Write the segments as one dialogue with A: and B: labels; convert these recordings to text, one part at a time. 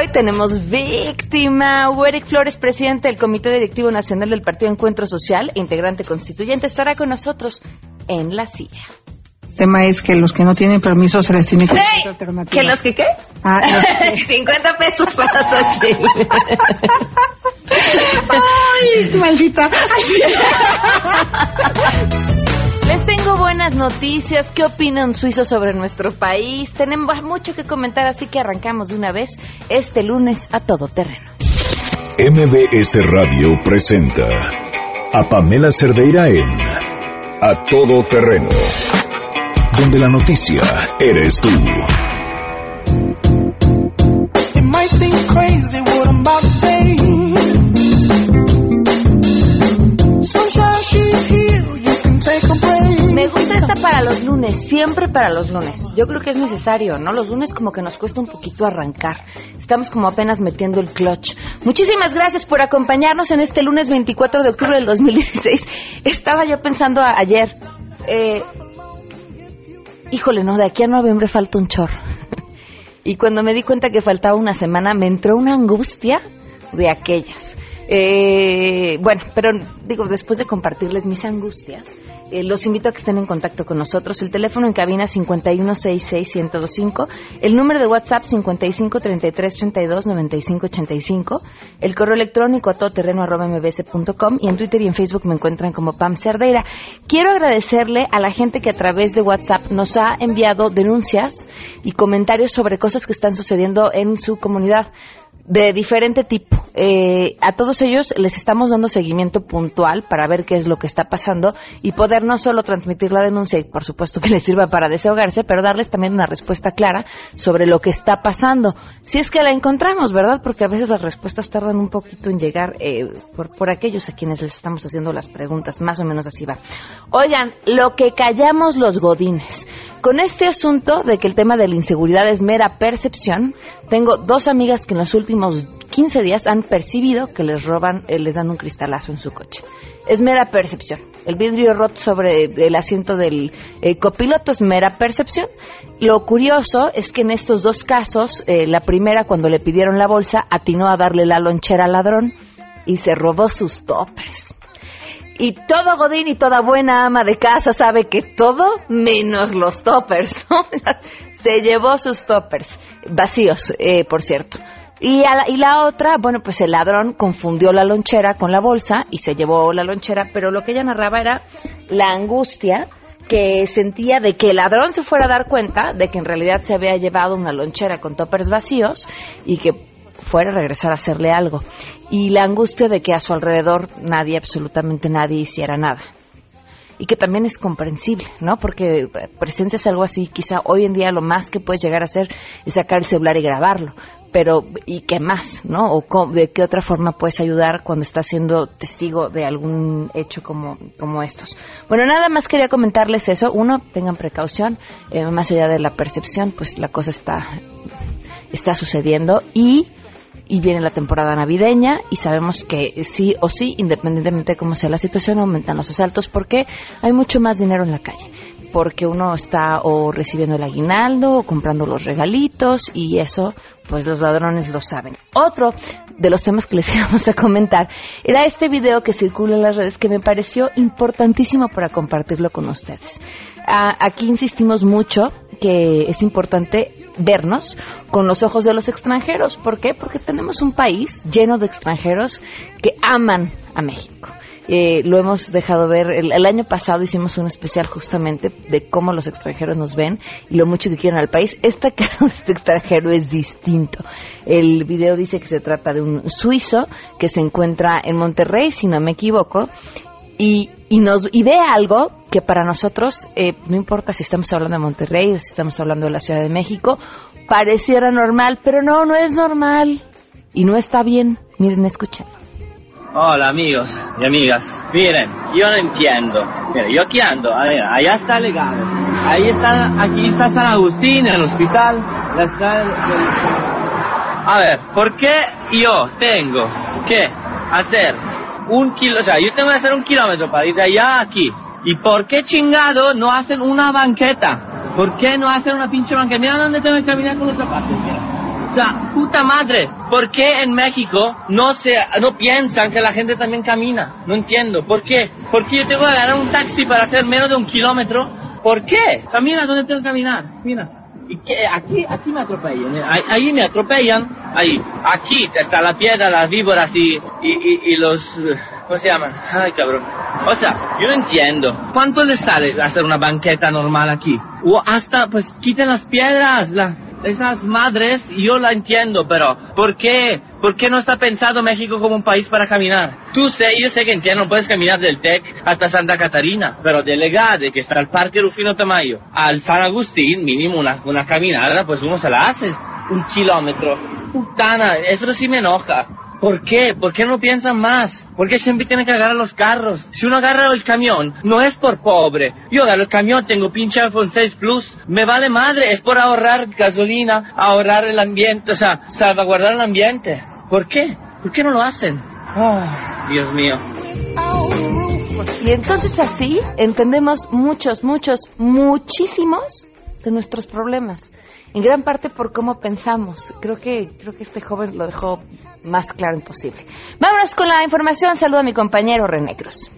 A: hoy tenemos víctima. Hugo Eric Flores, presidente del Comité Directivo Nacional del Partido Encuentro Social e integrante constituyente, estará con nosotros en la silla.
B: El tema es que los que no tienen permiso se les tiene que
A: ¡Ey! ¿Que los que qué?
B: Ah, los que-
A: 50 pesos para Xochitl.
B: ¡Ay, maldita! Ay, sí.
A: Les tengo buenas noticias. ¿Qué opina un suizo sobre nuestro país? Tenemos mucho que comentar, así que arrancamos de una vez este lunes a todo terreno.
C: MBS Radio presenta a Pamela Cerdeira en A Todo Terreno, donde la noticia eres tú.
A: Para los lunes, siempre para los lunes. Yo creo que es necesario, ¿no? Los lunes como que nos cuesta un poquito arrancar. Estamos como apenas metiendo el clutch. Muchísimas gracias por acompañarnos en este lunes 24 de octubre del 2016. Estaba yo pensando ayer, eh, híjole, no, de aquí a noviembre falta un chorro. Y cuando me di cuenta que faltaba una semana, me entró una angustia de aquellas. Eh, bueno, pero digo, después de compartirles mis angustias, eh, los invito a que estén en contacto con nosotros. El teléfono en cabina 5166125, el número de WhatsApp 5533329585, el correo electrónico a todoterreno.mbs.com y en Twitter y en Facebook me encuentran como Pam Cerdeira. Quiero agradecerle a la gente que a través de WhatsApp nos ha enviado denuncias y comentarios sobre cosas que están sucediendo en su comunidad de diferente tipo. Eh, a todos ellos les estamos dando seguimiento puntual para ver qué es lo que está pasando y poder no solo transmitir la denuncia y por supuesto que les sirva para desahogarse, pero darles también una respuesta clara sobre lo que está pasando. Si es que la encontramos, ¿verdad? Porque a veces las respuestas tardan un poquito en llegar eh, por, por aquellos a quienes les estamos haciendo las preguntas. Más o menos así va. Oigan, lo que callamos los godines. Con este asunto de que el tema de la inseguridad es mera percepción, tengo dos amigas que en los últimos 15 días han percibido que les roban, eh, les dan un cristalazo en su coche. Es mera percepción. El vidrio roto sobre el asiento del eh, copiloto es mera percepción. Lo curioso es que en estos dos casos, eh, la primera cuando le pidieron la bolsa, atinó a darle la lonchera al ladrón y se robó sus toppers. Y todo Godín y toda buena ama de casa sabe que todo menos los toppers. Se llevó sus toppers, vacíos, eh, por cierto. Y, a la, y la otra, bueno, pues el ladrón confundió la lonchera con la bolsa y se llevó la lonchera, pero lo que ella narraba era la angustia que sentía de que el ladrón se fuera a dar cuenta de que en realidad se había llevado una lonchera con toppers vacíos y que fuera a regresar a hacerle algo. Y la angustia de que a su alrededor nadie, absolutamente nadie, hiciera nada. Y que también es comprensible, ¿no? Porque eh, presencias algo así, quizá hoy en día lo más que puedes llegar a hacer es sacar el celular y grabarlo. Pero, ¿y qué más, no? ¿O de qué otra forma puedes ayudar cuando estás siendo testigo de algún hecho como, como estos? Bueno, nada más quería comentarles eso. Uno, tengan precaución. eh, más allá de la percepción, pues la cosa está, está sucediendo. Y y viene la temporada navideña y sabemos que sí o sí, independientemente de cómo sea la situación, aumentan los asaltos porque hay mucho más dinero en la calle. Porque uno está o recibiendo el aguinaldo o comprando los regalitos y eso, pues los ladrones lo saben. Otro de los temas que les íbamos a comentar era este video que circula en las redes que me pareció importantísimo para compartirlo con ustedes. Ah, aquí insistimos mucho que es importante vernos con los ojos de los extranjeros. ¿Por qué? Porque tenemos un país lleno de extranjeros que aman a México. Eh, lo hemos dejado ver. El, el año pasado hicimos un especial justamente de cómo los extranjeros nos ven y lo mucho que quieren al país. Este caso de este extranjero es distinto. El video dice que se trata de un suizo que se encuentra en Monterrey, si no me equivoco, y, y nos y ve algo que para nosotros eh, no importa si estamos hablando de Monterrey o si estamos hablando de la Ciudad de México pareciera normal pero no no es normal y no está bien miren escuchen
D: Hola amigos y amigas. Miren, yo no entiendo. Miren, yo aquí ando. A ver, allá está legado. Ahí está, aquí está San Agustín, el hospital. A ver, ¿por qué yo tengo que hacer un kilo, o sea, yo tengo que hacer un kilómetro para ir de allá a aquí? ¿Y por qué chingado no hacen una banqueta? ¿Por qué no hacen una pinche banqueta? Mira dónde tengo que caminar con los zapatos. O sea, puta madre, ¿por qué en México no se, no piensan que la gente también camina? No entiendo, ¿por qué? ¿Por qué yo tengo que agarrar un taxi para hacer menos de un kilómetro? ¿Por qué? Camina donde tengo que caminar, mira. ¿Y qué? Aquí, aquí me atropellan, mira, ahí, ahí me atropellan, ahí, aquí está la piedra, las víboras y, y, y, y los, eh, ¿cómo se llaman? Ay, cabrón. O sea, yo no entiendo. ¿Cuánto les sale hacer una banqueta normal aquí? O hasta, pues, quiten las piedras, la, esas madres, yo la entiendo, pero ¿por qué? ¿Por qué no está pensado México como un país para caminar? Tú sé, yo sé que entiendo, no puedes caminar del TEC hasta Santa Catarina, pero de Legade, que está al Parque Rufino Tamayo, al San Agustín, mínimo una, una caminada, pues uno se la hace un kilómetro. Putana, eso sí me enoja. ¿Por qué? ¿Por qué no piensan más? ¿Por qué siempre tienen que agarrar los carros? Si uno agarra el camión, no es por pobre. Yo agarro el camión, tengo pinche iPhone 6 Plus, me vale madre, es por ahorrar gasolina, ahorrar el ambiente, o sea, salvaguardar el ambiente. ¿Por qué? ¿Por qué no lo hacen? Ah, Dios mío.
A: Y entonces así entendemos muchos, muchos, muchísimos de nuestros problemas. En gran parte por cómo pensamos. Creo que, creo que este joven lo dejó más claro imposible. Vámonos con la información. Saludo a mi compañero René Cruz.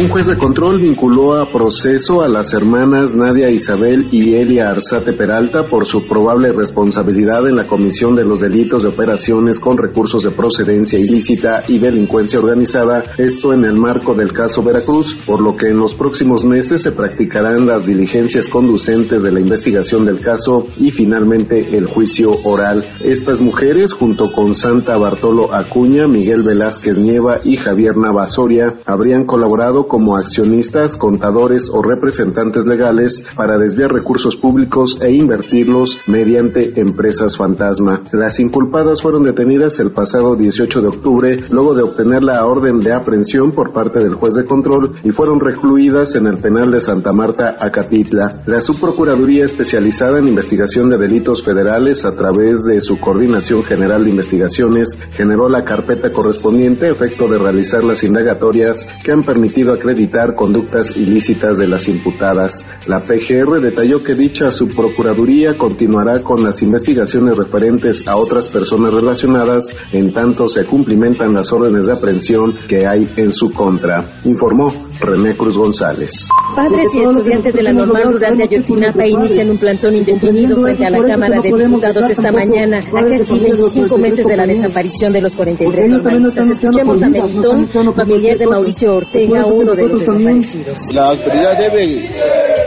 E: Un juez de control vinculó a proceso a las hermanas Nadia Isabel y Elia Arzate Peralta por su probable responsabilidad en la comisión de los delitos de operaciones con recursos de procedencia ilícita y delincuencia organizada, esto en el marco del caso Veracruz, por lo que en los próximos meses se practicarán las diligencias conducentes de la investigación del caso y finalmente el juicio oral. Estas mujeres, junto con Santa Bartolo Acuña, Miguel Velázquez Nieva y Javier Navasoria, habrían colaborado como accionistas, contadores o representantes legales para desviar recursos públicos e invertirlos mediante empresas fantasma. Las inculpadas fueron detenidas el pasado 18 de octubre luego de obtener la orden de aprehensión por parte del juez de control y fueron recluidas en el penal de Santa Marta, Acatitla. La subprocuraduría especializada en investigación de delitos federales a través de su Coordinación General de Investigaciones generó la carpeta correspondiente a efecto de realizar las indagatorias que han permitido acreditar conductas ilícitas de las imputadas. La PGR detalló que dicha subprocuraduría continuará con las investigaciones referentes a otras personas relacionadas en tanto se cumplimentan las órdenes de aprehensión que hay en su contra, informó René Cruz González.
F: Padres y estudiantes de la normal rural de Ayotzinapa inician un plantón indefinido frente a la Cámara de Diputados esta mañana, a casi 25 meses de la desaparición de los 43 normalistas. Escuchemos a Melitón, familiar de Mauricio Ortega, uno de los desaparecidos.
G: La autoridad debe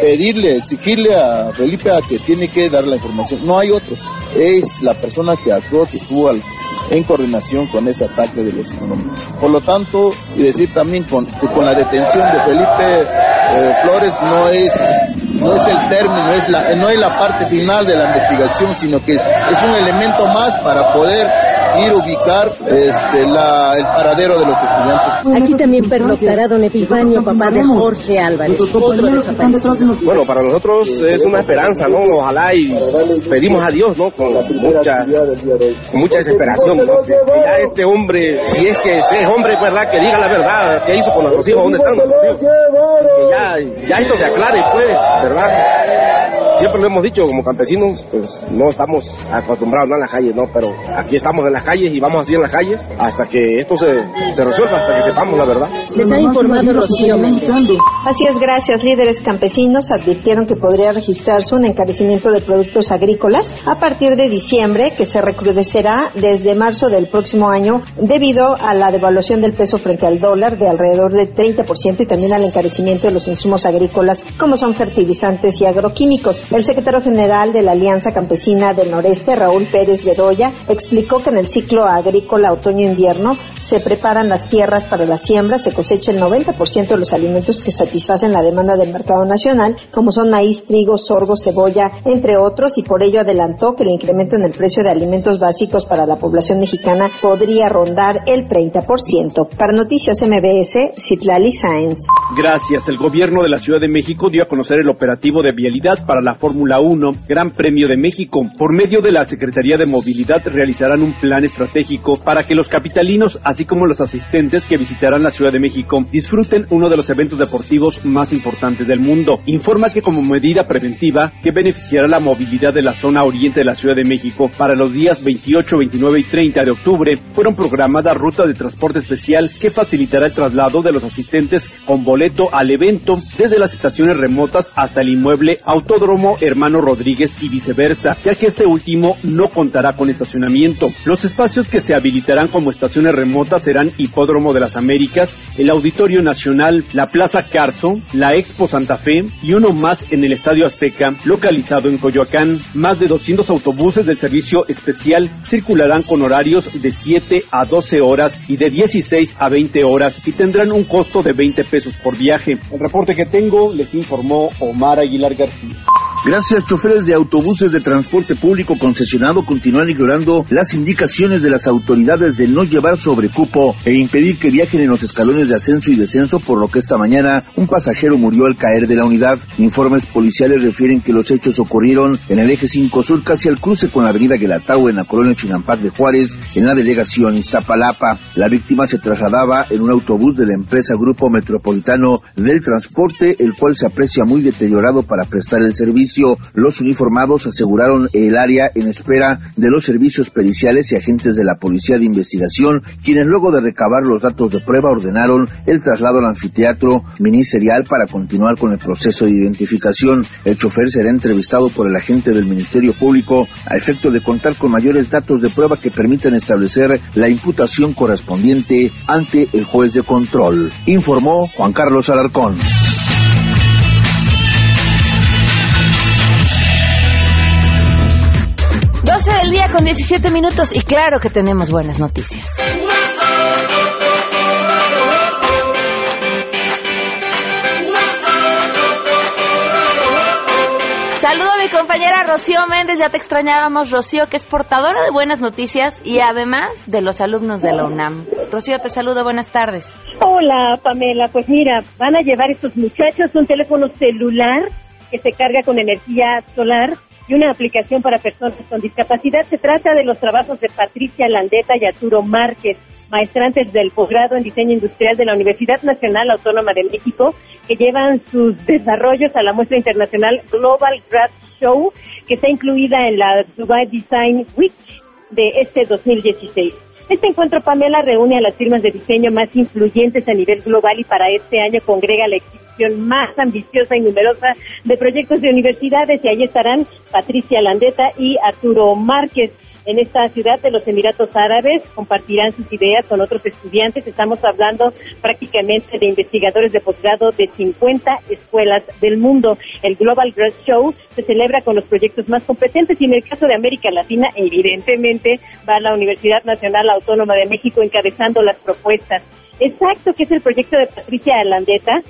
G: pedirle, exigirle a Felipe a que tiene que dar la información. No hay otros. Es la persona que actuó, que estuvo al- en coordinación con ese ataque de los. Por lo tanto, y decir también con, con la detención de Felipe eh, Flores no es no es el término, es la, no es la parte final de la investigación, sino que es, es un elemento más para poder ir a ubicar este, la, el paradero de los estudiantes.
F: Aquí también pernoctará don Epifanio, papá de Jorge Álvarez, otro desaparecido.
H: Bueno, para nosotros es una esperanza, ¿no? Ojalá y pedimos a Dios, ¿no? Con mucha, con mucha desesperación, ¿no? Que, ya este hombre, si es que ese es hombre, ¿verdad? Que diga la verdad, ¿qué hizo con nuestros hijos? ¿Dónde están nuestros hijos? Que ya, ya esto se aclare, pues, ¿verdad? Siempre lo hemos dicho, como campesinos, pues no estamos acostumbrados ¿no? a las calles, ¿no? Pero aquí estamos en las calles y vamos así en las calles hasta que esto se, se resuelva, hasta que sepamos la verdad.
F: Les ha informado Rocío Méndez.
I: Así es, gracias. Líderes campesinos advirtieron que podría registrarse un encarecimiento de productos agrícolas a partir de diciembre, que se recrudecerá desde marzo del próximo año debido a la devaluación del peso frente al dólar de alrededor de 30% y también al encarecimiento de los insumos agrícolas como son fertilizantes y agroquímicos. El secretario general de la Alianza Campesina del Noreste, Raúl Pérez Bedoya, explicó que en el ciclo agrícola otoño-invierno se preparan las tierras para la siembra, se cosecha el 90% de los alimentos que satisfacen la demanda del mercado nacional, como son maíz, trigo, sorgo, cebolla, entre otros, y por ello adelantó que el incremento en el precio de alimentos básicos para la población mexicana podría rondar el 30%. Para Noticias MBS, Citlali Sáenz.
J: Gracias. El gobierno de la Ciudad de México dio a conocer el operativo de vialidad para la Fórmula 1, Gran Premio de México. Por medio de la Secretaría de Movilidad realizarán un plan estratégico para que los capitalinos, así como los asistentes que visitarán la Ciudad de México, disfruten uno de los eventos deportivos más importantes del mundo. Informa que como medida preventiva que beneficiará la movilidad de la zona oriente de la Ciudad de México para los días 28, 29 y 30 de octubre, fueron programadas rutas de transporte especial que facilitará el traslado de los asistentes con boleto al evento desde las estaciones remotas hasta el inmueble Autódromo Hermano Rodríguez y viceversa, ya que este último no contará con estacionamiento. Los espacios que se habilitarán como estaciones remotas serán Hipódromo de las Américas, el Auditorio Nacional, la Plaza Carso, la Expo Santa Fe y uno más en el Estadio Azteca, localizado en Coyoacán. Más de 200 autobuses del servicio especial circularán con horarios de 7 a 12 horas y de 16 a 20 horas y tendrán un costo de 20 pesos por viaje. El reporte que tengo les informó Omar Aguilar García.
K: Gracias, choferes de autobuses de transporte público concesionado continúan ignorando las indicaciones de las autoridades de no llevar sobrecupo e impedir que viajen en los escalones de ascenso y descenso, por lo que esta mañana un pasajero murió al caer de la unidad. Informes policiales refieren que los hechos ocurrieron en el eje 5 sur casi al cruce con la avenida Guelatao en la colonia Chinampac de Juárez, en la delegación Iztapalapa. La víctima se trasladaba en un autobús de la empresa Grupo Metropolitano del Transporte, el cual se aprecia muy deteriorado para prestar el servicio los uniformados aseguraron el área en espera de los servicios periciales y agentes de la Policía de Investigación, quienes luego de recabar los datos de prueba ordenaron el traslado al anfiteatro ministerial para continuar con el proceso de identificación. El chofer será entrevistado por el agente del Ministerio Público a efecto de contar con mayores datos de prueba que permitan establecer la imputación correspondiente ante el juez de control, informó Juan Carlos Alarcón.
A: 12 del día con 17 minutos y claro que tenemos buenas noticias. Saludo a mi compañera Rocío Méndez, ya te extrañábamos, Rocío, que es portadora de buenas noticias y además de los alumnos de la UNAM. Rocío, te saludo, buenas tardes.
F: Hola, Pamela. Pues mira, van a llevar estos muchachos un teléfono celular que se carga con energía solar y una aplicación para personas con discapacidad. Se trata de los trabajos de Patricia Landeta y Arturo Márquez, maestrantes del posgrado en diseño industrial de la Universidad Nacional Autónoma de México, que llevan sus desarrollos a la muestra internacional Global Grad Show, que está incluida en la Dubai Design Week de este 2016. Este encuentro, Pamela, reúne a las firmas de diseño más influyentes a nivel global y para este año congrega la exhibición más ambiciosa y numerosa de proyectos de universidades y ahí estarán Patricia Landeta y Arturo Márquez en esta ciudad de los Emiratos Árabes, compartirán sus ideas con otros estudiantes. Estamos hablando prácticamente de investigadores de posgrado de 50 escuelas del mundo. El Global Grad Show se celebra con los proyectos más competentes y en el caso de América Latina, evidentemente, va la Universidad Nacional Autónoma de México encabezando las propuestas. Exacto, que es el proyecto de Patricia Alandeta,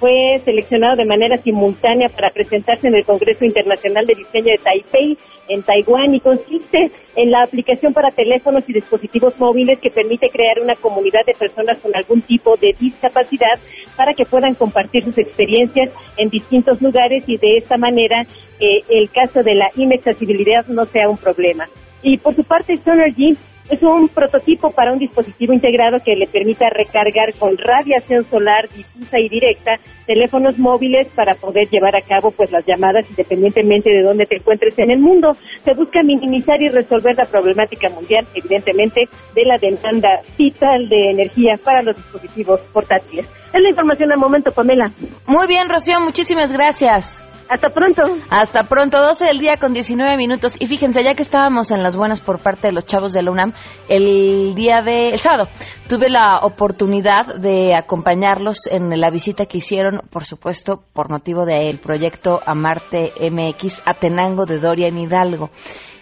F: fue seleccionado de manera simultánea para presentarse en el Congreso Internacional de Diseño de Taipei en Taiwán y consiste en la aplicación para teléfonos y dispositivos móviles que permite crear una comunidad de personas con algún tipo de discapacidad para que puedan compartir sus experiencias en distintos lugares y de esta manera eh, el caso de la inaccesibilidad no sea un problema. Y por su parte, Sonergy es un prototipo para un dispositivo integrado que le permita recargar con radiación solar difusa y directa teléfonos móviles para poder llevar a cabo pues las llamadas independientemente de dónde te encuentres en el mundo. Se busca minimizar y resolver la problemática mundial, evidentemente, de la demanda vital de energía para los dispositivos portátiles. Es la información al momento, Pamela.
A: Muy bien, Rocío, muchísimas gracias.
F: Hasta pronto.
A: Hasta pronto, 12 del día con 19 minutos. Y fíjense, ya que estábamos en las buenas por parte de los chavos de la UNAM, el día de, el sábado, tuve la oportunidad de acompañarlos en la visita que hicieron, por supuesto, por motivo del proyecto Amarte MX Atenango de Dorian Hidalgo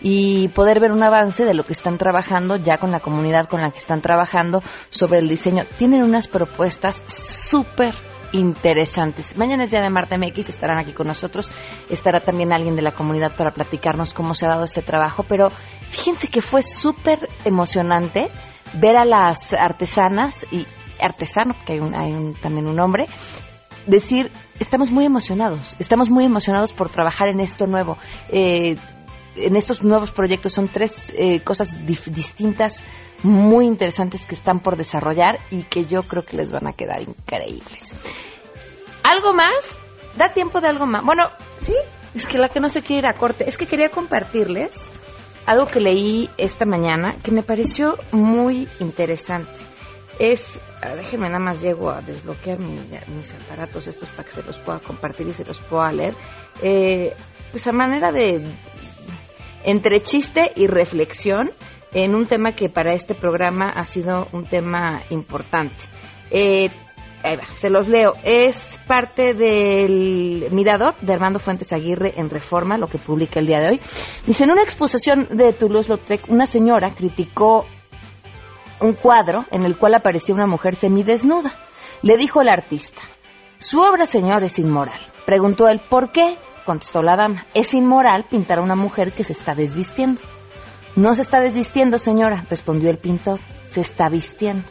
A: y poder ver un avance de lo que están trabajando ya con la comunidad con la que están trabajando sobre el diseño. Tienen unas propuestas súper interesantes. Mañana es día de Marta MX, estarán aquí con nosotros. Estará también alguien de la comunidad para platicarnos cómo se ha dado este trabajo. Pero fíjense que fue súper emocionante ver a las artesanas y artesano, porque hay, un, hay un, también un hombre, decir, estamos muy emocionados, estamos muy emocionados por trabajar en esto nuevo. Eh, en estos nuevos proyectos son tres eh, cosas distintas, muy interesantes que están por desarrollar y que yo creo que les van a quedar increíbles. ¿Algo más? ¿Da tiempo de algo más? Bueno, sí, es que la que no se quiere ir a corte. Es que quería compartirles algo que leí esta mañana que me pareció muy interesante. Es, déjenme nada más llego a desbloquear mi- mis aparatos estos para que se los pueda compartir y se los pueda leer. Eh, pues a manera de entre chiste y reflexión en un tema que para este programa ha sido un tema importante. Eh, ahí va, se los leo. Es parte del Mirador de Armando Fuentes Aguirre en Reforma, lo que publica el día de hoy. Dice, en una exposición de Toulouse-Lautrec, una señora criticó un cuadro en el cual aparecía una mujer semidesnuda. Le dijo el artista, su obra, señor, es inmoral. Preguntó él, ¿por qué? Contestó la dama, es inmoral pintar a una mujer que se está desvistiendo. No se está desvistiendo, señora, respondió el pintor, se está vistiendo.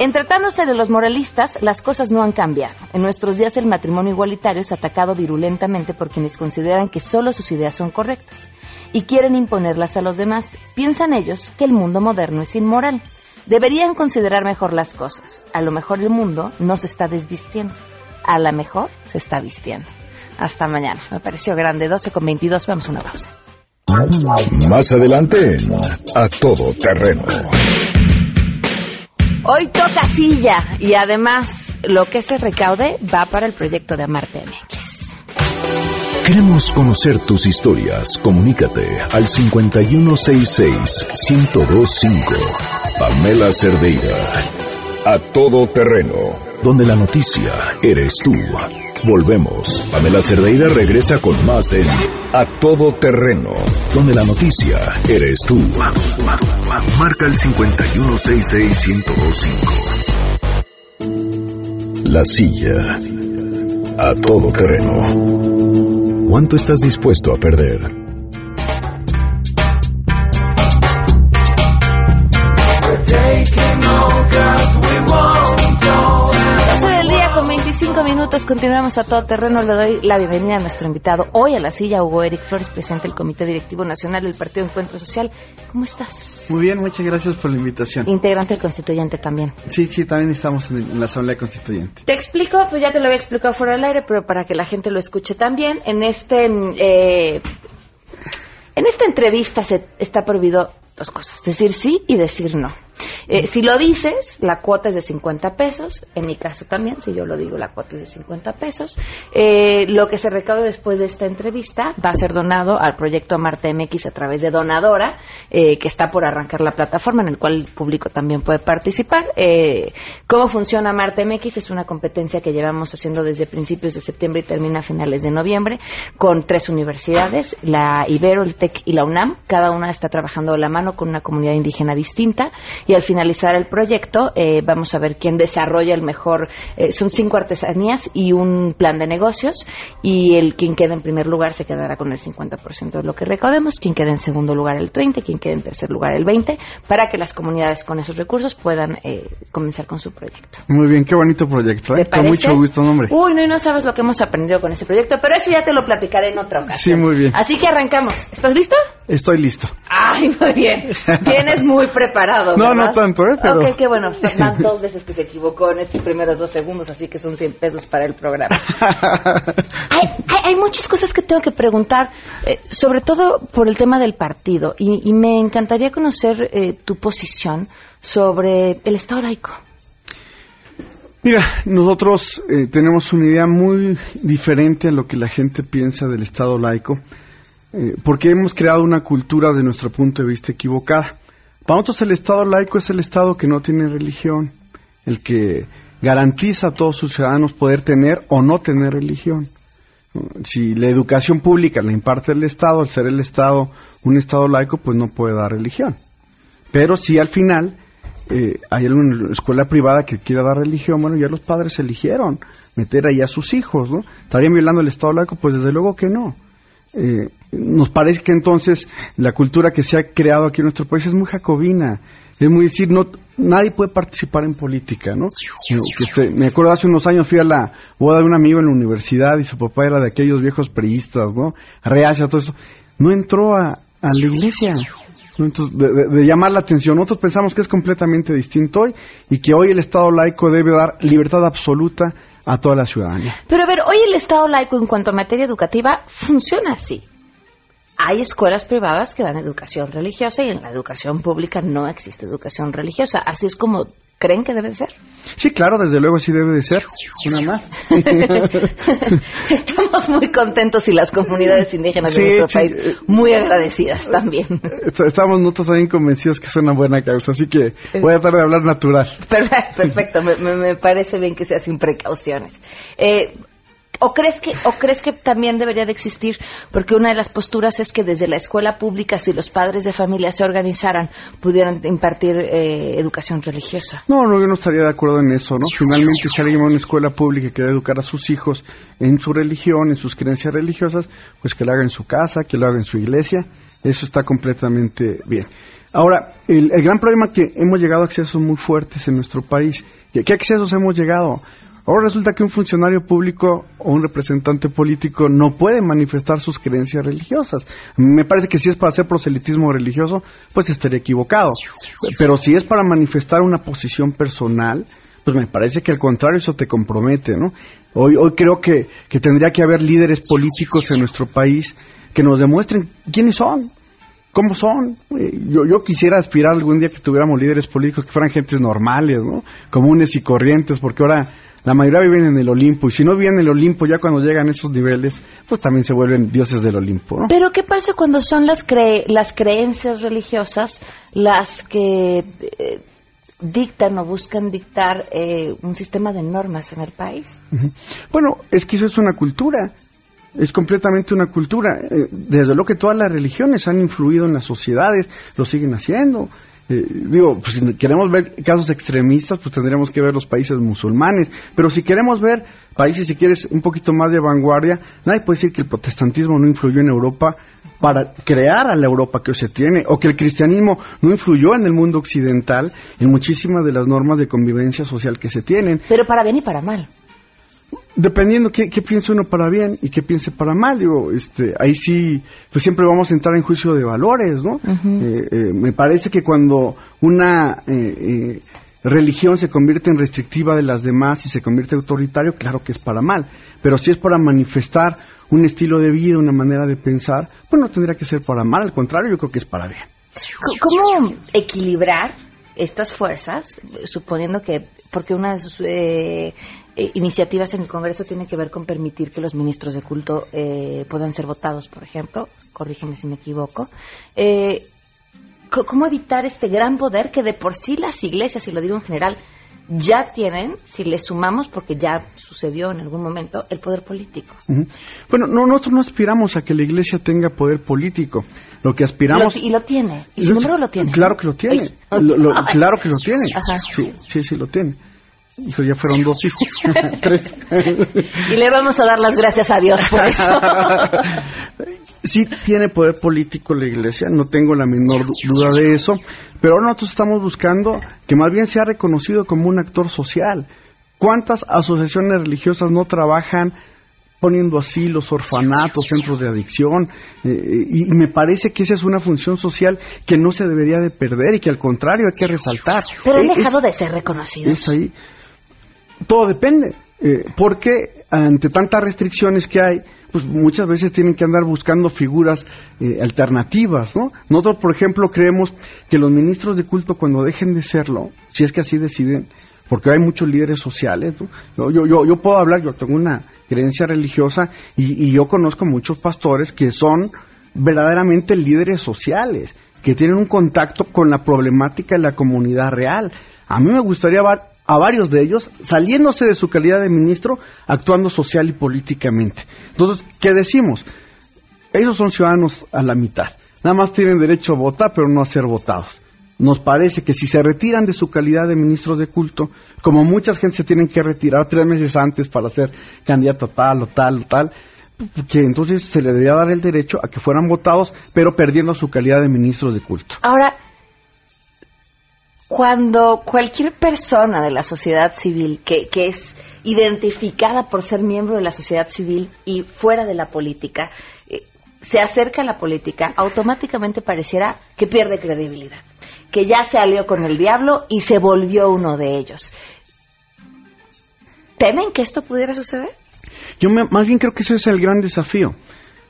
A: En tratándose de los moralistas, las cosas no han cambiado. En nuestros días el matrimonio igualitario es atacado virulentamente por quienes consideran que solo sus ideas son correctas y quieren imponerlas a los demás. Piensan ellos que el mundo moderno es inmoral. Deberían considerar mejor las cosas. A lo mejor el mundo no se está desvistiendo. A lo mejor se está vistiendo. Hasta mañana. Me pareció grande. 12 con 22. Vamos a una pausa.
C: Más adelante en A Todo Terreno.
A: Hoy toca silla y además lo que se recaude va para el proyecto de Amarte MX.
C: Queremos conocer tus historias. Comunícate al 5166-1025. Pamela Cerdeira. A Todo Terreno. Donde la noticia eres tú. Volvemos. Pamela Cerdeira regresa con más en A Todo Terreno. Donde la noticia eres tú. Marca el 5166-1025. La silla. A todo terreno. ¿Cuánto estás dispuesto a perder?
A: Minutos. Continuamos a todo terreno. Le doy la bienvenida a nuestro invitado hoy a la silla, Hugo Eric Flores, presidente del Comité Directivo Nacional del Partido Encuentro Social. ¿Cómo estás?
L: Muy bien, muchas gracias por la invitación.
A: Integrante del constituyente también.
L: Sí, sí, también estamos en, la Asamblea Constituyente.
A: Te explico, pues ya te lo había explicado fuera del aire, pero para que la gente lo escuche también. En este, eh, en esta entrevista se está prohibido dos cosas: decir sí y decir no. Eh, si lo dices, la cuota es de 50 pesos. En mi caso también, si yo lo digo, la cuota es de 50 pesos. Eh, lo que se recaude después de esta entrevista va a ser donado al proyecto Amarte MX a través de Donadora, eh, que está por arrancar la plataforma, en el cual el público también puede participar. Eh, ¿Cómo funciona Amarte MX? Es una competencia que llevamos haciendo desde principios de septiembre y termina a finales de noviembre, con tres universidades, la Ibero, el TEC y la UNAM. Cada una está trabajando de la mano con una comunidad indígena distinta y al finalizar el proyecto eh, vamos a ver quién desarrolla el mejor. eh, son cinco artesanías y un plan de negocios y el quien queda en primer lugar se quedará con el 50% de lo que recaudemos, quien queda en segundo lugar el 30%, quien queda en tercer lugar el 20%, para que las comunidades con esos recursos puedan eh, comenzar con su proyecto.
L: Muy bien, qué bonito proyecto, ¿eh?
A: ¿Te
L: Con mucho gusto, nombre.
A: Uy, no, y no sabes lo que hemos aprendido con ese proyecto, pero eso ya te lo platicaré en otra ocasión.
L: Sí, muy bien.
A: Así que arrancamos. ¿Estás listo?
L: Estoy listo.
A: Ay, muy bien. Vienes muy preparado.
L: No,
A: ¿verdad?
L: no tanto, ¿eh? Pero-
A: Ok, qué bueno. Van dos veces que se equivocó en estos primeros dos segundos, así que son 100 pesos para el programa. hay, hay, hay muchas cosas que tengo que preguntar, eh, sobre todo por el tema del partido, y, y me encantaría conocer eh, tu posición sobre el Estado laico.
L: Mira, nosotros eh, tenemos una idea muy diferente a lo que la gente piensa del Estado laico, eh, porque hemos creado una cultura de nuestro punto de vista equivocada. Para nosotros el Estado laico es el Estado que no tiene religión, el que garantiza a todos sus ciudadanos poder tener o no tener religión. Si la educación pública la imparte el Estado, al ser el Estado un Estado laico, pues no puede dar religión. Pero si al final eh, hay alguna escuela privada que quiera dar religión, bueno, ya los padres eligieron meter ahí a sus hijos, ¿no? ¿Estarían violando el Estado laico? Pues desde luego que no. Eh, nos parece que entonces la cultura que se ha creado aquí en nuestro país es muy jacobina. Es muy decir, no, nadie puede participar en política, ¿no? Este, me acuerdo hace unos años fui a la boda de un amigo en la universidad y su papá era de aquellos viejos priistas, ¿no? Reacia, todo eso. No entró a, a la iglesia. De- de llamar la atención. Nosotros pensamos que es completamente distinto hoy y que hoy el Estado laico debe dar libertad absoluta a toda la ciudadanía.
A: Pero a ver, hoy el Estado laico en cuanto a materia educativa funciona así. Hay escuelas privadas que dan educación religiosa y en la educación pública no existe educación religiosa. Así es como creen que debe de ser.
L: Sí, claro, desde luego sí debe de ser. Una más.
A: Estamos muy contentos y las comunidades indígenas
L: Sí,
A: de nuestro
L: sí,
A: país
L: eh,
A: muy agradecidas también.
L: Est- Estamos nosotros también convencidos que es una buena causa, así que voy a tratar de hablar natural.
A: Per- Perfecto, me, me- me parece bien que sea sin precauciones. Eh, ¿O crees, que, ¿O crees que también debería de existir? Porque una de las posturas es que desde la escuela pública, si los padres de familia se organizaran, pudieran impartir eh, educación religiosa.
L: No, no, yo no estaría de acuerdo en eso, ¿no? Finalmente, si alguien va a una escuela pública quiere educar a sus hijos en su religión, en sus creencias religiosas, pues que lo haga en su casa, que lo haga en su iglesia, eso está completamente bien. Ahora, el, el gran problema es que hemos llegado a accesos muy fuertes en nuestro país. ¿Y a qué accesos hemos llegado? Ahora resulta que un funcionario público o un representante político no puede manifestar sus creencias religiosas. Me parece que si es para hacer proselitismo religioso, pues estaría equivocado. Pero si es para manifestar una posición personal, pues me parece que al contrario eso te compromete, ¿no? Hoy, hoy creo que, que tendría que haber líderes políticos en nuestro país que nos demuestren quiénes son, cómo son. Eh, Yo, yo quisiera aspirar algún día que tuviéramos líderes políticos que fueran gentes normales, ¿no? Comunes y corrientes, porque ahora la mayoría viven en el Olimpo, y si no viven en el Olimpo, ya cuando llegan a esos niveles, pues también se vuelven dioses del Olimpo, ¿no?
A: Pero ¿qué pasa cuando son las, cre- las creencias religiosas las que eh, dictan o buscan dictar eh, un sistema de normas en el país?
L: Bueno, es que eso es una cultura. Es completamente una cultura. Eh, desde lo que todas las religiones han influido en las sociedades, lo siguen haciendo. Eh, digo, pues si queremos ver casos extremistas, pues tendríamos que ver los países musulmanes. Pero si queremos ver países, si quieres, un poquito más de vanguardia, nadie puede decir que el protestantismo no influyó en Europa para crear a la Europa que hoy se tiene, o que el cristianismo no influyó en el mundo occidental en muchísimas de las normas de convivencia social que se tienen.
A: Pero para bien y para mal.
L: Dependiendo qué, qué piense uno para bien y qué piense para mal, digo, este, ahí sí, pues siempre vamos a entrar en juicio de valores, ¿no? Eh, eh, me parece que cuando una eh, eh, religión se convierte en restrictiva de las demás y se convierte en autoritario, claro que es para mal, pero si es para manifestar un estilo de vida, una manera de pensar, pues no tendría que ser para mal, al contrario, yo creo que es para bien.
A: ¿Cómo equilibrar estas fuerzas, suponiendo que, porque una de sus eh, eh, iniciativas en el Congreso tiene que ver con permitir que los ministros de culto eh, puedan ser votados, por ejemplo, corrígeme si me equivoco, eh, ¿cómo evitar este gran poder que de por sí las iglesias, y lo digo en general, ya tienen, si le sumamos, porque ya sucedió en algún momento, el poder político?
L: Bueno, no, nosotros no aspiramos a que la iglesia tenga poder político. Lo que aspiramos...
A: Lo- y lo tiene, y sin embargo lo tiene.
L: Claro que lo tiene.
A: Ay.
L: Lo- lo- claro que lo tiene.
A: Ajá.
L: Sí, sí, sí lo tiene. Hijo, ya fueron dos hijos. Tres.
A: Y le vamos a dar las gracias a Dios por eso.
L: sí tiene poder político la iglesia, no tengo la menor du- duda de eso, pero ahora nosotros estamos buscando que más bien sea reconocido como un actor social. ¿Cuántas asociaciones religiosas no trabajan poniendo asilos, orfanatos, centros de adicción? Eh, y, y me parece que esa es una función social que no se debería de perder y que al contrario hay que resaltar.
A: Pero han
L: Eh, es-
A: dejado de ser reconocidos.
L: es ahí. Todo depende, eh, porque ante tantas restricciones que hay, pues muchas veces tienen que andar buscando figuras eh, alternativas, ¿no? Nosotros, por ejemplo, creemos que los ministros de culto cuando dejen de serlo, si es que así deciden, porque hay muchos líderes sociales, ¿no? Yo, yo, yo, puedo hablar, yo tengo una creencia religiosa y, y yo conozco muchos pastores que son verdaderamente líderes sociales, que tienen un contacto con la problemática de la comunidad real. A mí me gustaría a varios de ellos saliéndose de su calidad de ministro, actuando social y políticamente. Entonces, ¿qué decimos? Ellos son ciudadanos a la mitad. Nada más tienen derecho a votar, pero no a ser votados. Nos parece que si se retiran de su calidad de ministros de culto, como muchas gente se tienen que retirar tres meses antes para ser candidato tal o tal o tal, que entonces se le debería dar el derecho a que fueran votados, pero perdiendo su calidad de ministros de culto.
A: Ahora, cuando cualquier persona de la sociedad civil que, que es identificada por ser miembro de la sociedad civil y fuera de la política, eh, se acerca a la política, automáticamente pareciera que pierde credibilidad, que ya se alió con el diablo y se volvió uno de ellos. ¿Temen que esto pudiera suceder?
L: Yo me- más bien creo que eso es el gran desafío.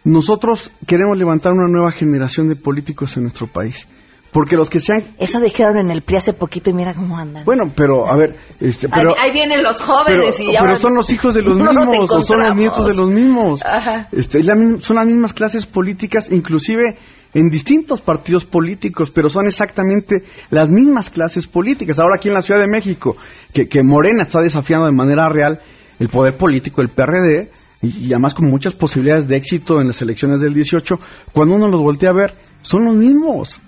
L: Nosotros queremos levantar una nueva generación de políticos en nuestro país. Porque los que sean...
A: Eso dijeron en el PRI hace poquito y mira cómo andan.
L: Bueno, pero, a ver, este,
A: Ahí-
L: pero,
A: ahí, vienen los
L: pero,
A: jóvenes y
L: pero
A: ahora
L: son los hijos de los
A: no
L: mismos, o son los nietos de los mismos.
A: Ajá.
L: Este, es la son las mismas clases políticas, inclusive en distintos partidos políticos, pero son exactamente las mismas clases políticas. Ahora aquí en la Ciudad de México, que, que Morena está desafiando de manera real el poder político del PRD, y, y además con muchas posibilidades de éxito en las elecciones del 18, cuando uno los voltea a ver, son los mismos.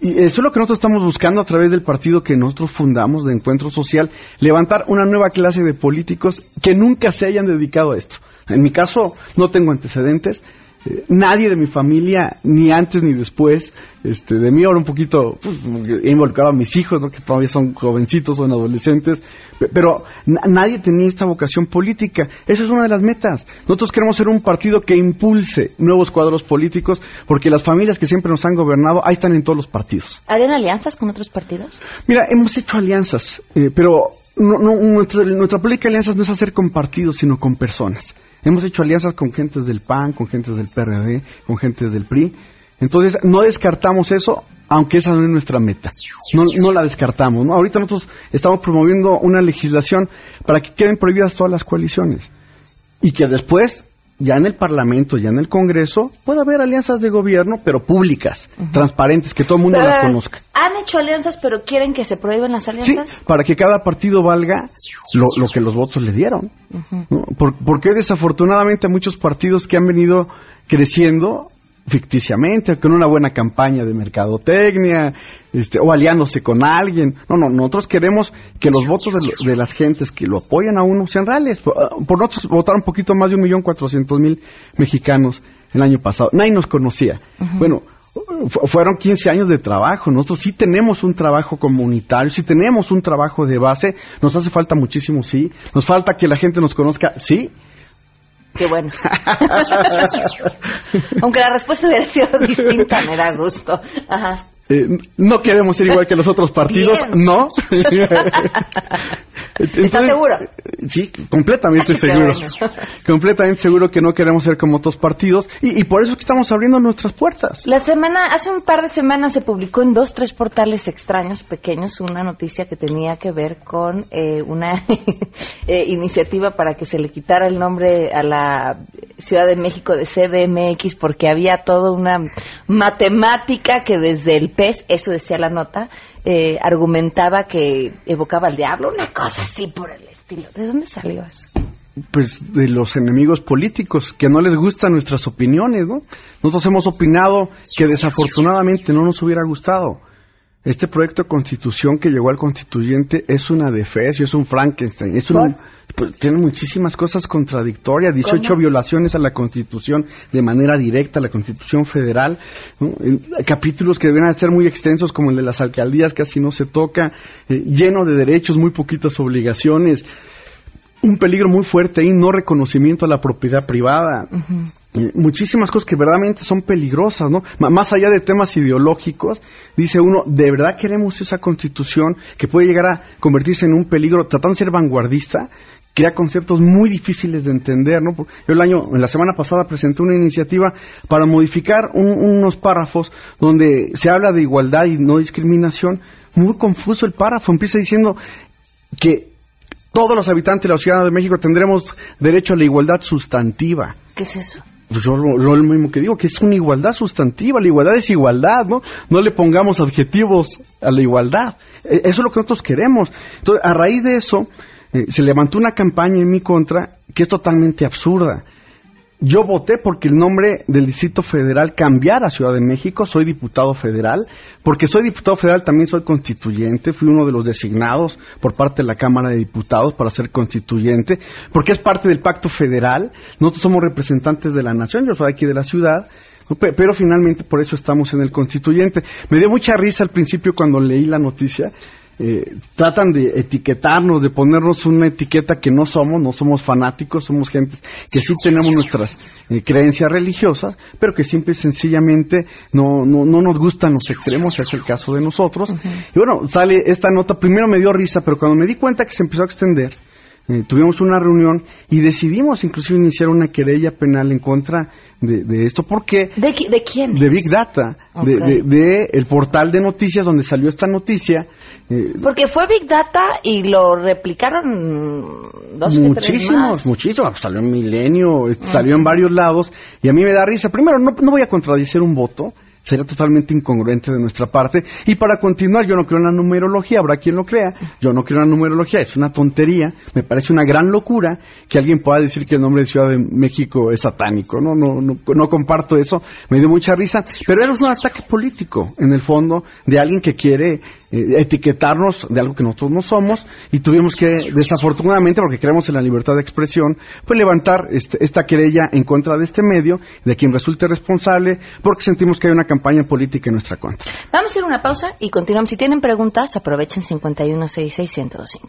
L: Y eso es lo que nosotros estamos buscando a través del partido que nosotros fundamos de Encuentro Social, levantar una nueva clase de políticos que nunca se hayan dedicado a esto. En mi caso, no tengo antecedentes. Nadie de mi familia, ni antes ni después, este, de mí ahora un poquito, pues, he involucrado a mis hijos, ¿no? que todavía son jovencitos, son adolescentes, pe- pero na- nadie tenía esta vocación política. Esa es una de las metas. Nosotros queremos ser un partido que impulse nuevos cuadros políticos, porque las familias que siempre nos han gobernado, ahí están en todos los partidos.
A: ¿Harían alianzas con otros partidos?
L: Mira, hemos hecho alianzas, eh, pero no, no, nuestra, nuestra política de alianzas no es hacer con partidos, sino con personas. Hemos hecho alianzas con gentes del PAN, con gentes del PRD, con gentes del PRI. Entonces, no descartamos eso, aunque esa no es nuestra meta. No, no la descartamos. ¿no? Ahorita nosotros estamos promoviendo una legislación para que queden prohibidas todas las coaliciones. Y que después, ya en el Parlamento, ya en el Congreso, pueda haber alianzas de gobierno, pero públicas, transparentes, que todo el mundo las conozca.
A: Han hecho alianzas, pero quieren que se prohíben las
L: Sí,
A: alianzas.
L: para que cada partido valga lo, lo que los votos le dieron. Por- porque desafortunadamente muchos partidos que han venido creciendo ficticiamente, con una buena campaña de mercadotecnia, este, o aliándose con alguien. No, no, nosotros queremos que los votos de, lo- de las gentes que lo apoyan a uno sean reales. Por, ah, por nosotros votaron un poquito más de un millón cuatrocientos mil mexicanos el año pasado. Nadie nos conocía. Bueno, fu- fueron 15 años de trabajo. Nosotros sí tenemos un trabajo comunitario, sí tenemos un trabajo de base. Nos hace falta muchísimo, sí. Nos falta que la gente nos conozca, sí.
A: Qué bueno. Aunque la respuesta hubiera sido distinta, me da gusto. Ajá.
L: Eh, no queremos ser igual que los otros partidos,
A: Bien.
L: no.
A: ¿Estás seguro?
L: Sí, completamente seguro. Completamente seguro que no queremos ser como otros partidos y, y por eso es que estamos abriendo nuestras puertas.
A: La semana, hace un par de semanas se publicó en dos, tres portales extraños, pequeños, una noticia que tenía que ver con eh, una eh, iniciativa para que se le quitara el nombre a la Ciudad de México de CDMX porque había toda una matemática que desde el PES, eso decía la nota, eh, argumentaba que evocaba al diablo, una cosa así por el estilo. ¿De dónde salió eso?
L: Pues de los enemigos políticos que no les gustan nuestras opiniones, ¿no? Nosotros hemos opinado que desafortunadamente no nos hubiera gustado. Este proyecto de constitución que llegó al constituyente es una defecio, es un Frankenstein, es un, pues, tiene muchísimas cosas contradictorias, 18
A: ¿Cómo?
L: violaciones a la constitución de manera directa, a la constitución federal, capítulos que deben ser muy extensos como el de las alcaldías, casi no se toca, eh, lleno de derechos, muy poquitas obligaciones, un peligro muy fuerte ahí, no reconocimiento a la propiedad privada. Eh, muchísimas cosas que verdaderamente son peligrosas, ¿no? M- más allá de temas ideológicos, dice uno, ¿de verdad queremos esa constitución que puede llegar a convertirse en un peligro, tratando de ser vanguardista? Crea conceptos muy difíciles de entender, ¿no? Yo el año, en la semana pasada presenté una iniciativa para modificar un- unos párrafos donde se habla de igualdad y no discriminación. Muy confuso el párrafo, empieza diciendo que todos los habitantes de la Ciudad de México tendremos derecho a la igualdad sustantiva.
A: ¿Qué es eso?
L: Pues yo lo, lo mismo que digo, que es una igualdad sustantiva, la igualdad es igualdad, ¿no? No le pongamos adjetivos a la igualdad. Eh, Eso es lo que nosotros queremos. Entonces, a raíz de eso, eh, se levantó una campaña en mi contra que es totalmente absurda. Yo voté porque el nombre del Distrito Federal cambiara Ciudad de México, soy diputado federal, porque soy diputado federal también soy constituyente, fui uno de los designados por parte de la Cámara de Diputados para ser constituyente, porque es parte del pacto federal, nosotros somos representantes de la nación, yo soy aquí de la ciudad, pe- pero finalmente por eso estamos en el constituyente. Me dio mucha risa al principio cuando leí la noticia, eh, tratan de etiquetarnos, de ponernos una etiqueta que no somos, no somos fanáticos, somos gente que sí tenemos nuestras eh, creencias religiosas, pero que simple y sencillamente no, no, no nos gustan los extremos, es el caso de nosotros. Y bueno, sale esta nota, primero me dio risa, pero cuando me di cuenta que se empezó a extender, eh, tuvimos una reunión y decidimos inclusive iniciar una querella penal en contra de, de esto. ¿Por qué?
A: ¿De, de quién?
L: De Big Data, de,
A: Ok.
L: de- de el portal de noticias donde salió esta noticia. Eh,
A: Porque fue Big Data y lo replicaron dos tres
L: muchísimos,
A: más.
L: muchísimos. Salió en Milenio, este, salió en varios lados y a mí me da risa. Primero, no, no voy a contradecir un voto. Sería totalmente incongruente de nuestra parte. Y para continuar, yo no creo en la numerología, habrá quien lo crea. Yo no creo en la numerología, es una tontería. Me parece una gran locura que alguien pueda decir que el nombre de Ciudad de México es satánico. No, no, no, no comparto eso. Me dio mucha risa. Pero era un ataque político, en el fondo, de alguien que quiere eh, etiquetarnos de algo que nosotros no somos. Y tuvimos que, desafortunadamente, porque creemos en la libertad de expresión, pues levantar este- esta querella en contra de este medio, de quien resulte responsable, porque sentimos que hay una campaña política en nuestra contra.
A: Vamos a ir a una pausa y continuamos. Si tienen preguntas, aprovechen 5166125.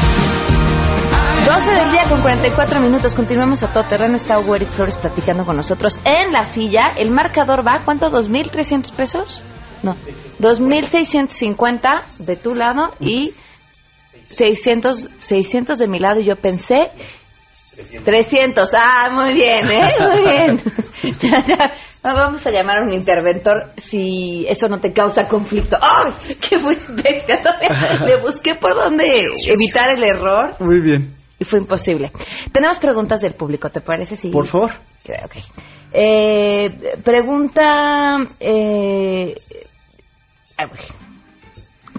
A: 12 del día con 44 minutos. Continuamos a todo terreno. Está Hugo Eric Flores platicando con nosotros en la silla. El marcador va, ¿cuánto? ¿2.300 pesos? No, 2.650 de tu lado y 600, 600 de mi lado. Y yo pensé 300. Ah, muy bien, ¿eh? Muy bien. Ya, ya. Vamos a llamar a un interventor si eso no te causa conflicto. ¡Ay! ¡Qué bestia! Le busqué por dónde evitar el error
L: Muy bien.
A: Y fue imposible. Tenemos preguntas del público, ¿te parece? Sí.
L: Por favor.
A: Ok. Eh, pregunta. Eh,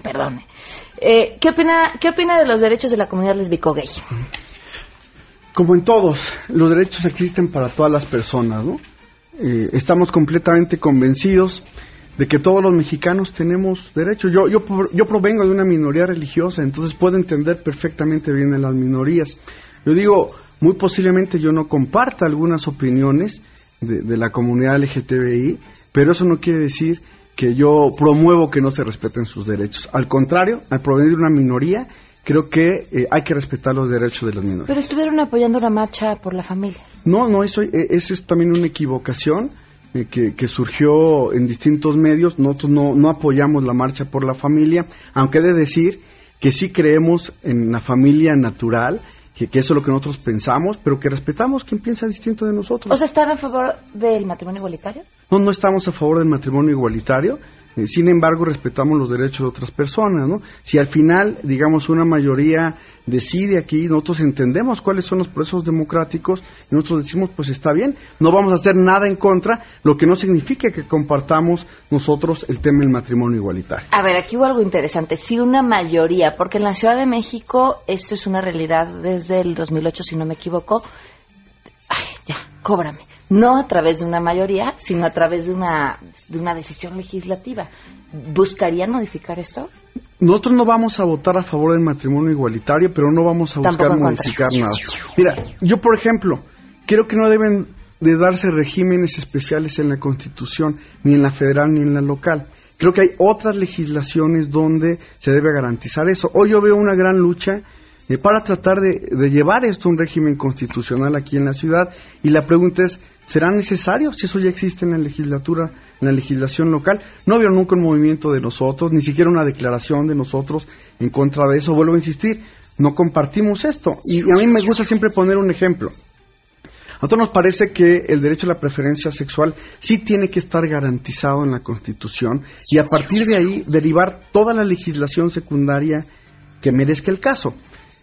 A: perdón. Eh, ¿qué, opina, ¿Qué opina de los derechos de la comunidad lesbico-gay?
L: Como en todos, los derechos existen para todas las personas, ¿no? Eh, estamos completamente convencidos de que todos los mexicanos tenemos derechos. Yo, yo, yo provengo de una minoría religiosa, entonces puedo entender perfectamente bien de las minorías. Yo digo, muy posiblemente yo no comparta algunas opiniones de, de la comunidad LGTBI, pero eso no quiere decir que yo promuevo que no se respeten sus derechos. Al contrario, al provenir de una minoría, creo que eh, hay que respetar los derechos de las minorías.
A: Pero estuvieron apoyando una marcha por la familia.
L: No, no, eso, eh, eso es también una equivocación eh, que, que surgió en distintos medios. Nosotros no, no apoyamos la marcha por la familia, aunque he de decir que sí creemos en la familia natural, que, que eso es lo que nosotros pensamos, pero que respetamos quien piensa distinto de nosotros.
A: O sea, ¿están a favor del matrimonio igualitario?
L: No, no estamos a favor del matrimonio igualitario. Eh, sin embargo, respetamos los derechos de otras personas, ¿no? Si al final, digamos, una mayoría decide aquí, nosotros entendemos cuáles son los procesos democráticos y nosotros decimos, pues está bien, no vamos a hacer nada en contra, lo que no significa que compartamos nosotros el tema del matrimonio igualitario.
A: A ver, aquí hubo algo interesante. Sí, una mayoría, porque en la Ciudad de México esto es una realidad desde el 2008, si no me equivoco. Ay, ya, cóbrame. No a través de una mayoría, sino a través de una, de una decisión legislativa. ¿Buscarían modificar esto?
L: Nosotros no vamos a votar a favor del matrimonio igualitario, pero no vamos a buscar
A: contra.
L: modificar nada. Mira, yo por ejemplo, creo que no deben de darse regímenes especiales en la Constitución, ni en la federal ni en la local. Creo que hay otras legislaciones donde se debe garantizar eso. Hoy yo veo una gran lucha eh, para tratar de, de llevar esto a un régimen constitucional aquí en la ciudad y la pregunta es, ¿será necesario si eso ya existe en la legislatura, en la legislación local? No vieron nunca un movimiento de nosotros, ni siquiera una declaración de nosotros en contra de eso. Vuelvo a insistir, no compartimos esto. Y a mí me gusta siempre poner un ejemplo. A nosotros nos parece que el derecho a la preferencia sexual sí tiene que estar garantizado en la Constitución y a partir de ahí derivar toda la legislación secundaria que merezca el caso.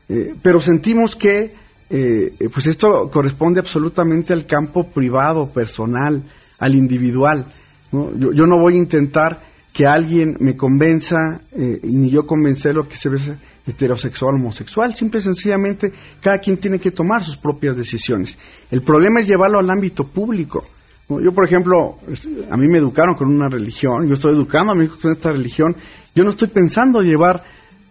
L: Eh, pero sentimos que eh, pues esto corresponde absolutamente al campo privado, personal, al individual. ¿no? Yo, yo no voy a intentar que alguien me convenza, eh, ni yo convencerlo que se ve heterosexual homosexual. Simple y sencillamente, cada quien tiene que tomar sus propias decisiones. El problema es llevarlo al ámbito público. Yo, por ejemplo, a mí me educaron con una religión, yo estoy educando a mi hijo con esta religión. Yo no estoy pensando llevar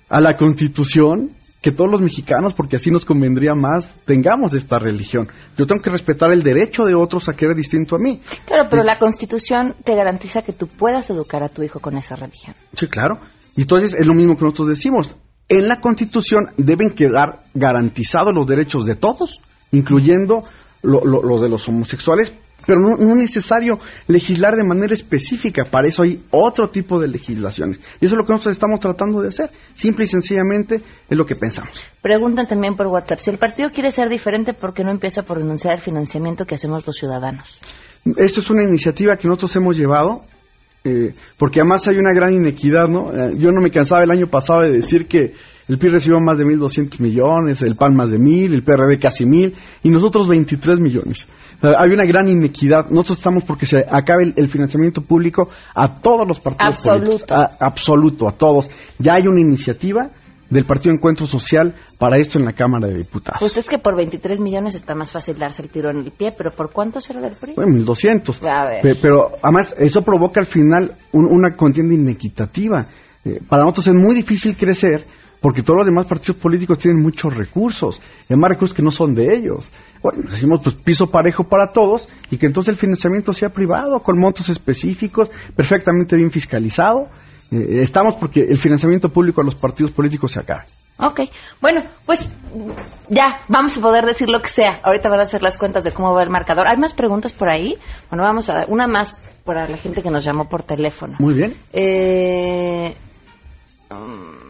L: a la constitución que todos los mexicanos, porque así nos convendría más, tengamos esta religión. Yo tengo que respetar el derecho de otros a que era distinto a mí.
A: Claro, pero la Constitución te garantiza que tú puedas educar a tu hijo con esa religión.
L: Sí, claro. Y entonces es lo mismo que nosotros decimos. En la Constitución deben quedar garantizados los derechos de todos, incluyendo lo- lo- los de los homosexuales, pero no, no es necesario legislar de manera específica. Para eso hay otro tipo de legislaciones. Y eso es lo que nosotros estamos tratando de hacer. Simple y sencillamente es lo que pensamos.
A: Preguntan también por WhatsApp, si el partido quiere ser diferente, ¿por qué no empieza por renunciar al financiamiento que hacemos los ciudadanos?
L: Esto es una iniciativa que nosotros hemos llevado, eh, porque además hay una gran inequidad, ¿no? Eh, yo no me cansaba el año pasado de decir que el PRI recibió más de 1.200 millones, el PAN más de 1.000, el PRD casi 1.000, y nosotros 23 millones. Sea, hay una gran inequidad. Nosotros estamos porque se acabe el, el financiamiento público a todos los partidos
A: Absoluto.
L: políticos. A- absoluto, a todos. Ya hay una iniciativa del Partido Encuentro Social para esto en la Cámara de Diputados.
A: Pues es que por 23 millones está más fácil darse el tiro en el pie, pero ¿por cuánto será del PRI?
L: Bueno, 1200.
A: A ver.
L: Pe- Pero además eso provoca al final un- una contienda inequitativa. Eh, para nosotros es muy difícil crecer porque todos los demás partidos políticos tienen muchos recursos, y más recursos que no son de ellos. Bueno, decimos pues piso parejo para todos y que entonces el financiamiento sea privado, con montos específicos, perfectamente bien fiscalizado. Eh, estamos porque el financiamiento público a los partidos políticos se acabe.
A: Ok, bueno, pues ya, vamos a poder decir lo que sea. Ahorita van a hacer las cuentas de cómo va el marcador. ¿Hay más preguntas por ahí? Bueno, vamos a dar una más para la gente que nos llamó por teléfono.
L: Muy bien.
A: Eh, mm,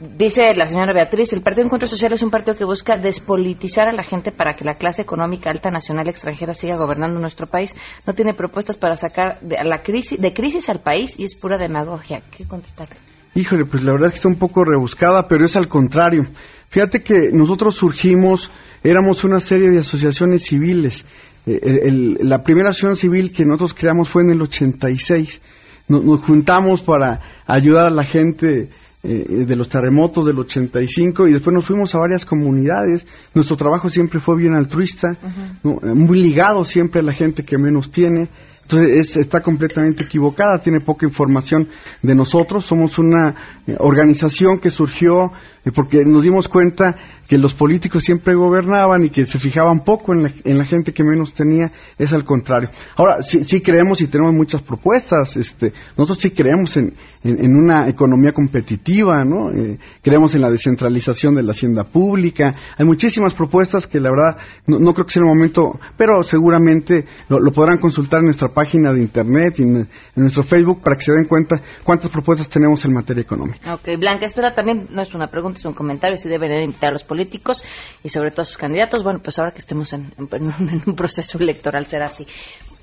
A: dice la señora Beatriz, el Partido Encuentro Social es un partido que busca despolitizar a la gente para que la clase económica alta nacional extranjera siga gobernando nuestro país. No tiene propuestas para sacar de, la crisis, de crisis al país y es pura demagogia. ¿Qué contestarle?
L: Híjole, pues la verdad es que está un poco rebuscada, pero es al contrario. Fíjate que nosotros surgimos, éramos una serie de asociaciones civiles. Eh, el- la primera asociación civil que nosotros creamos fue en el 86. Nos, nos juntamos para ayudar a la gente eh, de los terremotos del 85 y después nos fuimos a varias comunidades. Nuestro trabajo siempre fue bien altruista, ¿no? Eh, muy ligado siempre a la gente que menos tiene. Entonces es- está completamente equivocada, tiene poca información de nosotros. Somos una eh, organización que surgió eh, porque nos dimos cuenta que los políticos siempre gobernaban y que se fijaban poco en la, en la gente que menos tenía. Es al contrario. Ahora, sí, sí creemos y tenemos muchas propuestas. Este, nosotros sí creemos en, una economía competitiva, ¿no? Eh, creemos en la descentralización de la hacienda pública. Hay muchísimas propuestas que la verdad no, no creo que sea el momento, pero seguramente lo, lo podrán consultar en nuestra página de internet y en, en nuestro Facebook para que se den cuenta cuántas propuestas tenemos en materia económica.
A: Ok, Blanca Estela también no es una pregunta, es un comentario, si deben invitar a los políticos y sobre todo a sus candidatos. Bueno, pues ahora que estemos en, en- en un, en un proceso electoral será así.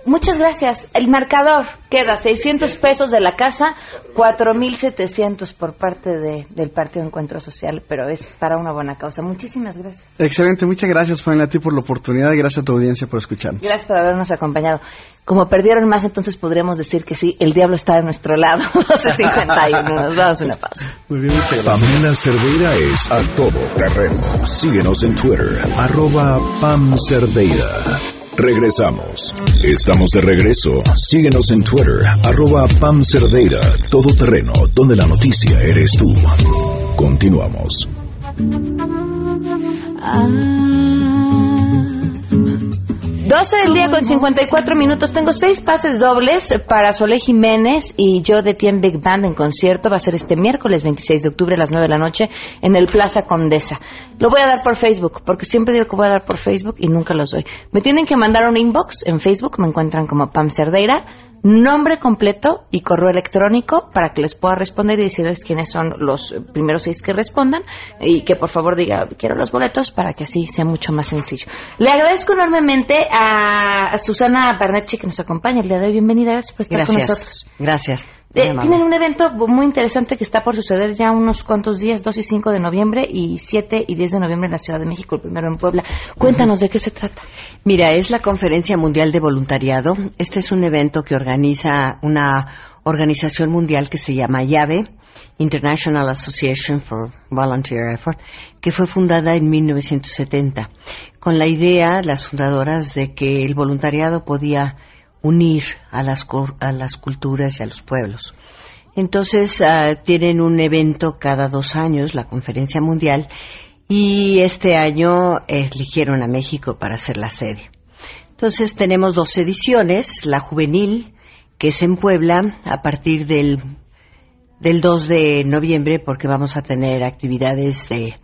A: Muchas gracias. El marcador queda 600 pesos de la casa, 4.700 por parte de, del Partido Encuentro Social, pero es para una buena causa. Muchísimas gracias.
L: Excelente, muchas gracias, Fanny, a ti por la oportunidad y gracias a tu audiencia por escucharnos.
A: Gracias por habernos acompañado. Como perdieron más, entonces podríamos decir que sí, el diablo está de nuestro lado. 12.51, nos damos una pausa.
L: Muy bien, muchas gracias.
C: Pamela Cerdeira es a todo terreno. Síguenos en Twitter, arroba Pam Cerdeira. Regresamos. Estamos de regreso. Síguenos en Twitter, arroba Pam Cerdeira, todo terreno, donde la noticia eres tú. Continuamos.
A: 12 del día con 54 minutos. Tengo seis pases dobles para Solé Jiménez y yo de Tien Big Band en concierto. Va a ser este miércoles 26 de octubre a las 9 de la noche en el Plaza Condesa. Lo voy a dar por Facebook, porque siempre digo que voy a dar por Facebook y nunca los doy. Me tienen que mandar un inbox en Facebook, me encuentran como Pam Cerdeira, nombre completo y correo electrónico para que les pueda responder y decirles quiénes son los primeros seis que respondan y que por favor diga quiero los boletos para que así sea mucho más sencillo. Le agradezco enormemente a, a Susana Barnetti que nos acompaña el día de hoy. Bienvenida, gracias por estar con nosotros.
M: Gracias.
A: Eh, tienen un evento muy interesante que está por suceder ya unos cuantos días, 2 y 5 de noviembre y 7 y 10 de noviembre en la Ciudad de México, el primero en Puebla. Cuéntanos de qué se trata.
M: Mira, es la Conferencia Mundial de Voluntariado. Este es un evento que organiza una organización mundial que se llama Llave, International Association for Volunteer Effort, que fue fundada en 1970, con la idea, las fundadoras, de que el voluntariado podía unir a las, a las culturas y a los pueblos. Entonces ah, tienen un evento cada dos años, la Conferencia Mundial, y este año eligieron a México para ser la sede. Entonces tenemos dos ediciones, la juvenil, que es en Puebla, a partir del, del 2 de noviembre, porque vamos a tener actividades de,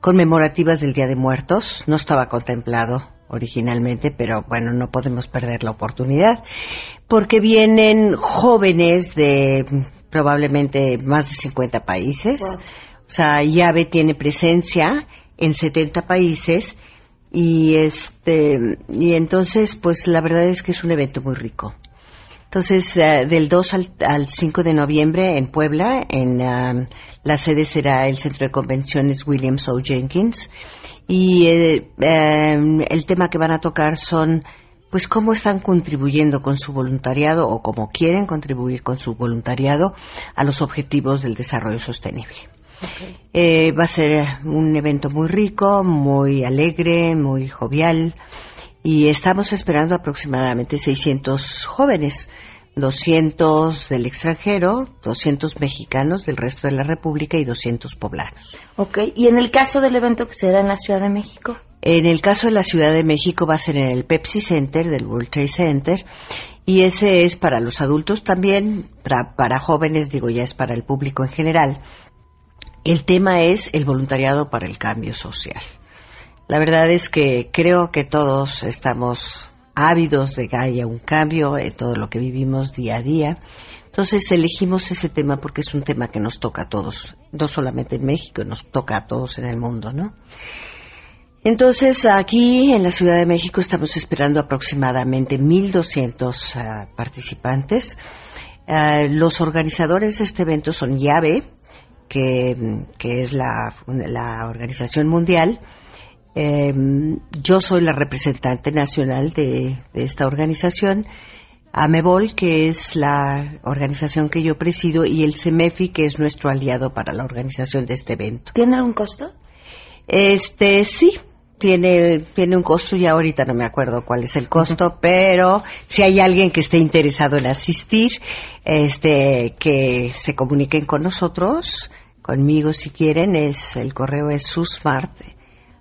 M: conmemorativas del Día de Muertos. No estaba contemplado originalmente, pero bueno, no podemos perder la oportunidad, porque vienen jóvenes de probablemente más de 50 países. O sea, Llave tiene presencia en 70 países y este y entonces pues la verdad es que es un evento muy rico. Entonces, eh, del 2 al, 5 de noviembre en Puebla, en um, la sede será el Centro de Convenciones Williams O. Jenkins y eh, em, el tema que van a tocar son pues cómo están contribuyendo con su voluntariado o cómo quieren contribuir con su voluntariado a los objetivos del desarrollo sostenible. Eh, va a ser un evento muy rico, muy alegre, muy jovial y estamos esperando aproximadamente 600 jóvenes 200 del extranjero, 200 mexicanos del resto de la República y 200 poblanos.
A: Ok, ¿y en el caso del evento que será en la Ciudad de México?
M: En el caso de la Ciudad de México va a ser en el Pepsi Center del World Trade Center y ese es para los adultos también, para, para jóvenes, digo ya es para el público en general. El tema es el voluntariado para el cambio social. La verdad es que creo que todos estamos ávidos de que haya un cambio en todo lo que vivimos día a día. Entonces elegimos ese tema porque es un tema que nos toca a todos, no solamente en México, nos toca a todos en el mundo, ¿no? Entonces, aquí en la Ciudad de México estamos esperando aproximadamente 1.200 ah, participantes. Ah, los organizadores de este evento son Llave, que, es la organización mundial, Em, yo soy la representante nacional de, esta organización. AMEBOL, que es la organización que yo presido, y el CEMEFI, que es nuestro aliado para la organización de este evento.
A: ¿Tiene algún costo?
M: Este, sí, tiene, tiene un costo y ahorita no me acuerdo cuál es el costo, pero si hay alguien que esté interesado en asistir, este, que se comuniquen con nosotros, conmigo si quieren, es, el correo es susmart,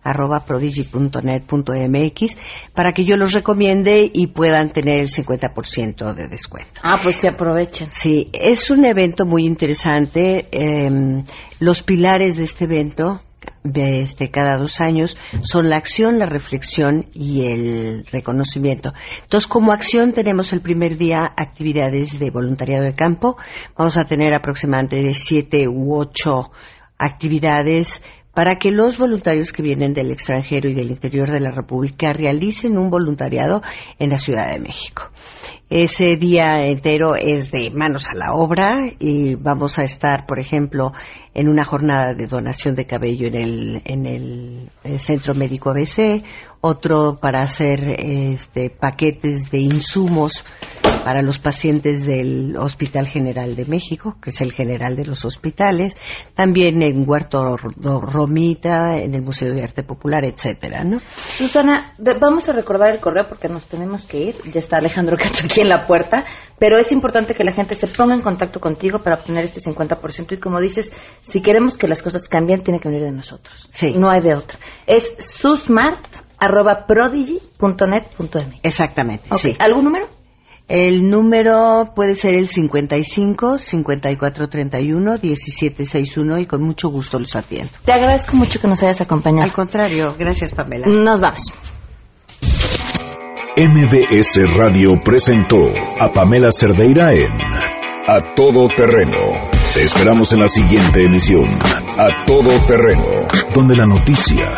M: arroba prodigy.net.mx para que yo los recomiende y puedan tener el 50% de descuento.
A: Ah, pues se aprovechen.
M: Sí, es un evento muy interesante. Em, los pilares de este evento de este cada dos años son la acción, la reflexión y el reconocimiento. Entonces, como acción tenemos el primer día actividades de voluntariado de campo. Vamos a tener aproximadamente siete u ocho actividades para que los voluntarios que vienen del extranjero y del interior de la República realicen un voluntariado en la Ciudad de México. Ese día entero es de manos a la obra y vamos a estar, por ejemplo, en una jornada de donación de cabello en el, en el, Centro Médico ABC, otro para hacer este, paquetes de insumos para los pacientes del Hospital General de México, que es el general de los hospitales, también en Huerto Romita, en el Museo de Arte Popular, etcétera, ¿no?
A: Susana, vamos a recordar el correo porque nos tenemos que ir. Ya está Alejandro Cacho aquí en la puerta, pero es importante que la gente se ponga en contacto contigo para obtener este 50% y como dices, si queremos que las cosas cambien, tiene que venir de nosotros.
M: Sí.
A: No hay de otra. Es susmart.prodigy.net.m.
M: Exactamente, sí.
A: ¿Algún número?
M: El número puede ser el 55 54 31 17 61 y con mucho gusto los atiendo.
A: Te agradezco mucho que nos hayas acompañado.
M: Al contrario, gracias Pamela.
A: Nos vamos.
C: MBS Radio presentó a Pamela Cerdeira en A Todo Terreno. Te esperamos en la siguiente emisión, A Todo Terreno, donde la noticia